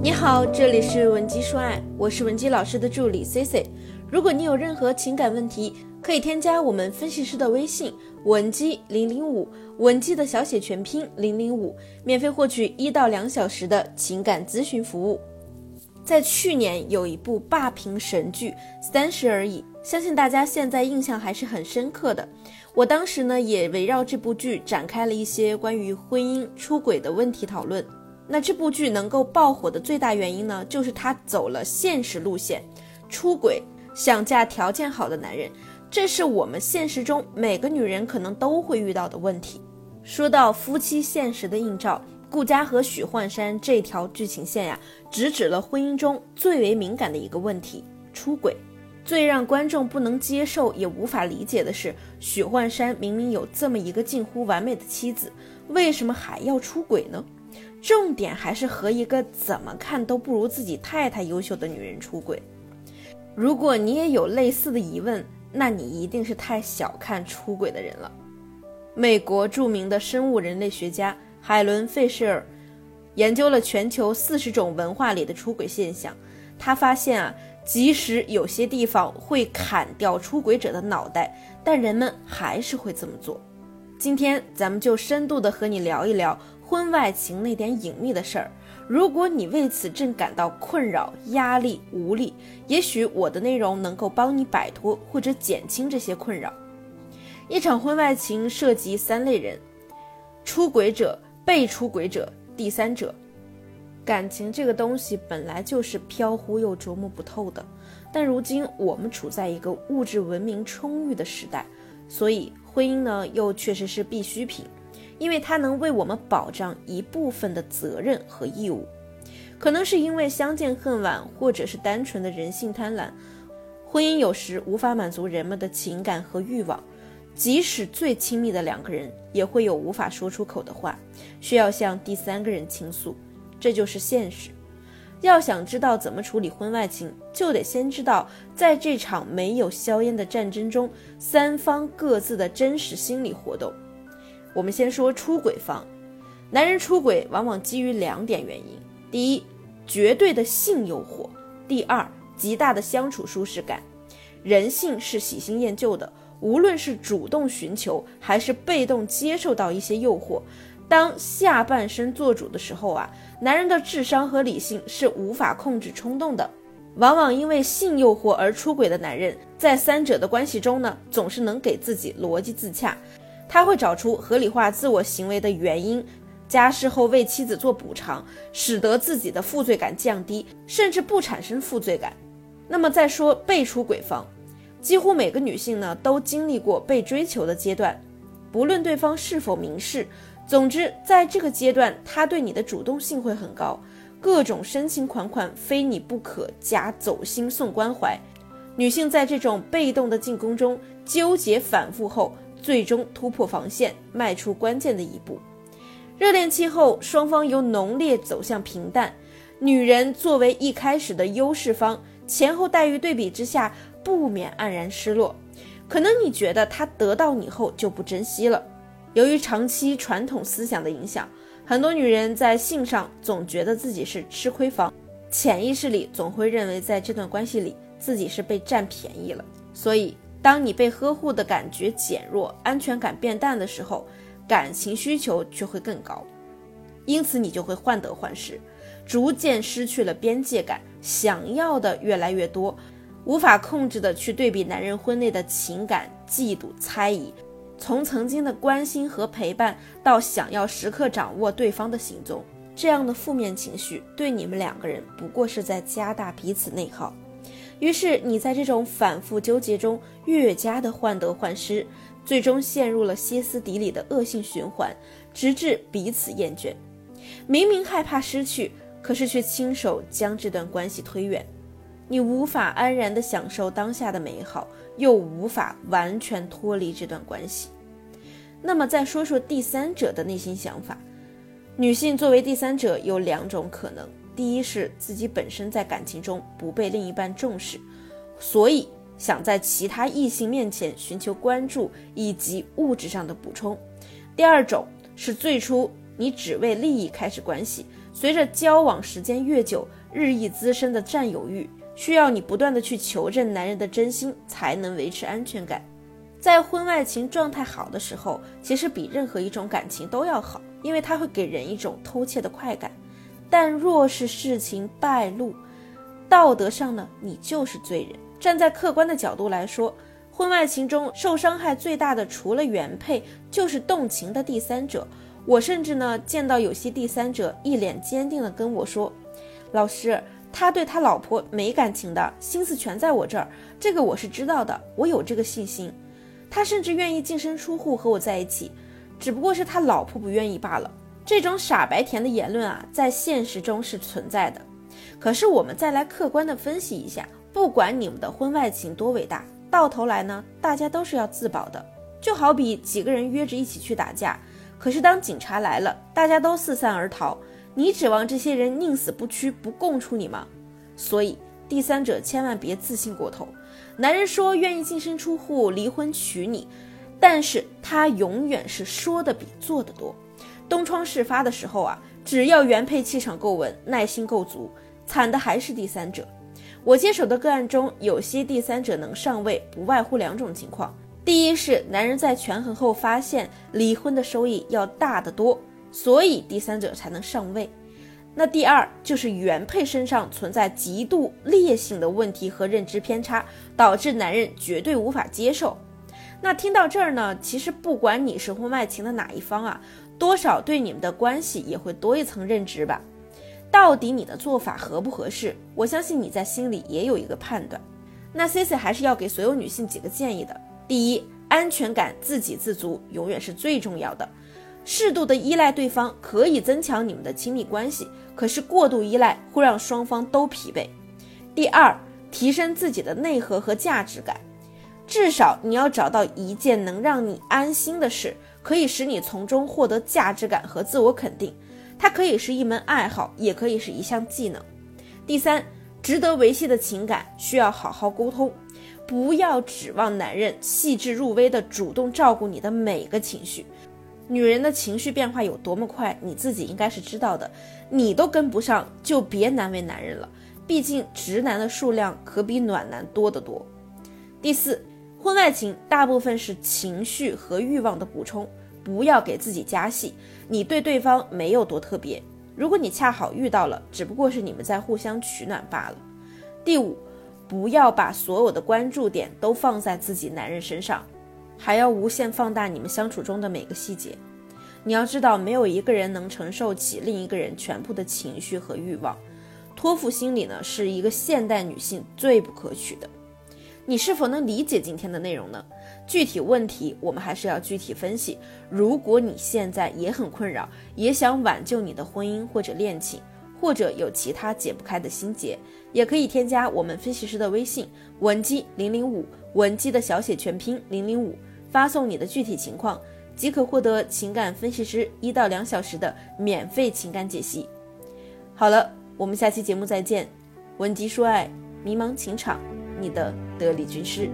你好，这里是文姬说爱，我是文姬老师的助理 C C。如果你有任何情感问题，可以添加我们分析师的微信文姬零零五，文姬的小写全拼零零五，免费获取一到两小时的情感咨询服务。在去年有一部霸屏神剧《三十而已》，相信大家现在印象还是很深刻的。我当时呢也围绕这部剧展开了一些关于婚姻出轨的问题讨论。那这部剧能够爆火的最大原因呢，就是它走了现实路线，出轨想嫁条件好的男人，这是我们现实中每个女人可能都会遇到的问题。说到夫妻现实的映照。顾佳和许幻山这条剧情线呀，直指了婚姻中最为敏感的一个问题——出轨。最让观众不能接受也无法理解的是，许幻山明明有这么一个近乎完美的妻子，为什么还要出轨呢？重点还是和一个怎么看都不如自己太太优秀的女人出轨。如果你也有类似的疑问，那你一定是太小看出轨的人了。美国著名的生物人类学家。海伦·费舍尔研究了全球四十种文化里的出轨现象，他发现啊，即使有些地方会砍掉出轨者的脑袋，但人们还是会这么做。今天咱们就深度的和你聊一聊婚外情那点隐秘的事儿。如果你为此正感到困扰、压力、无力，也许我的内容能够帮你摆脱或者减轻这些困扰。一场婚外情涉及三类人：出轨者。被出轨者、第三者，感情这个东西本来就是飘忽又琢磨不透的。但如今我们处在一个物质文明充裕的时代，所以婚姻呢又确实是必需品，因为它能为我们保障一部分的责任和义务。可能是因为相见恨晚，或者是单纯的人性贪婪，婚姻有时无法满足人们的情感和欲望。即使最亲密的两个人，也会有无法说出口的话，需要向第三个人倾诉，这就是现实。要想知道怎么处理婚外情，就得先知道在这场没有硝烟的战争中，三方各自的真实心理活动。我们先说出轨方，男人出轨往往基于两点原因：第一，绝对的性诱惑；第二，极大的相处舒适感。人性是喜新厌旧的。无论是主动寻求还是被动接受到一些诱惑，当下半身做主的时候啊，男人的智商和理性是无法控制冲动的。往往因为性诱惑而出轨的男人，在三者的关系中呢，总是能给自己逻辑自洽，他会找出合理化自我行为的原因，加事后为妻子做补偿，使得自己的负罪感降低，甚至不产生负罪感。那么再说被出轨方。几乎每个女性呢都经历过被追求的阶段，不论对方是否明示，总之在这个阶段，他对你的主动性会很高，各种深情款款、非你不可加走心送关怀。女性在这种被动的进攻中纠结反复后，最终突破防线，迈出关键的一步。热恋期后，双方由浓烈走向平淡，女人作为一开始的优势方，前后待遇对比之下。不免黯然失落，可能你觉得他得到你后就不珍惜了。由于长期传统思想的影响，很多女人在性上总觉得自己是吃亏方，潜意识里总会认为在这段关系里自己是被占便宜了。所以，当你被呵护的感觉减弱，安全感变淡的时候，感情需求却会更高，因此你就会患得患失，逐渐失去了边界感，想要的越来越多。无法控制的去对比男人婚内的情感、嫉妒、猜疑，从曾经的关心和陪伴到想要时刻掌握对方的行踪，这样的负面情绪对你们两个人不过是在加大彼此内耗。于是你在这种反复纠结中越加的患得患失，最终陷入了歇斯底里的恶性循环，直至彼此厌倦。明明害怕失去，可是却亲手将这段关系推远。你无法安然的享受当下的美好，又无法完全脱离这段关系。那么再说说第三者的内心想法。女性作为第三者有两种可能：第一是自己本身在感情中不被另一半重视，所以想在其他异性面前寻求关注以及物质上的补充；第二种是最初你只为利益开始关系，随着交往时间越久，日益滋生的占有欲，需要你不断的去求证男人的真心，才能维持安全感。在婚外情状态好的时候，其实比任何一种感情都要好，因为它会给人一种偷窃的快感。但若是事情败露，道德上呢，你就是罪人。站在客观的角度来说，婚外情中受伤害最大的，除了原配，就是动情的第三者。我甚至呢，见到有些第三者一脸坚定地跟我说：“老师，他对他老婆没感情的，心思全在我这儿，这个我是知道的，我有这个信心。他甚至愿意净身出户和我在一起，只不过是他老婆不愿意罢了。”这种傻白甜的言论啊，在现实中是存在的。可是我们再来客观的分析一下，不管你们的婚外情多伟大，到头来呢，大家都是要自保的。就好比几个人约着一起去打架，可是当警察来了，大家都四散而逃，你指望这些人宁死不屈不供出你吗？所以第三者千万别自信过头。男人说愿意净身出户离婚娶你，但是他永远是说的比做的多。东窗事发的时候啊，只要原配气场够稳，耐心够足，惨的还是第三者。我接手的个案中，有些第三者能上位，不外乎两种情况：第一是男人在权衡后发现离婚的收益要大得多，所以第三者才能上位；那第二就是原配身上存在极度劣性的问题和认知偏差，导致男人绝对无法接受。那听到这儿呢，其实不管你是婚外情的哪一方啊。多少对你们的关系也会多一层认知吧？到底你的做法合不合适？我相信你在心里也有一个判断。那 C C 还是要给所有女性几个建议的：第一，安全感自给自足永远是最重要的。适度的依赖对方可以增强你们的亲密关系，可是过度依赖会让双方都疲惫。第二，提升自己的内核和价值感，至少你要找到一件能让你安心的事。可以使你从中获得价值感和自我肯定，它可以是一门爱好，也可以是一项技能。第三，值得维系的情感需要好好沟通，不要指望男人细致入微的主动照顾你的每个情绪。女人的情绪变化有多么快，你自己应该是知道的，你都跟不上，就别难为男人了。毕竟直男的数量可比暖男多得多。第四。婚外情大部分是情绪和欲望的补充，不要给自己加戏。你对对方没有多特别，如果你恰好遇到了，只不过是你们在互相取暖罢了。第五，不要把所有的关注点都放在自己男人身上，还要无限放大你们相处中的每个细节。你要知道，没有一个人能承受起另一个人全部的情绪和欲望。托付心理呢，是一个现代女性最不可取的。你是否能理解今天的内容呢？具体问题我们还是要具体分析。如果你现在也很困扰，也想挽救你的婚姻或者恋情，或者有其他解不开的心结，也可以添加我们分析师的微信文姬零零五，文姬的小写全拼零零五，发送你的具体情况，即可获得情感分析师一到两小时的免费情感解析。好了，我们下期节目再见。文姬说爱，迷茫情场。你的得力军师。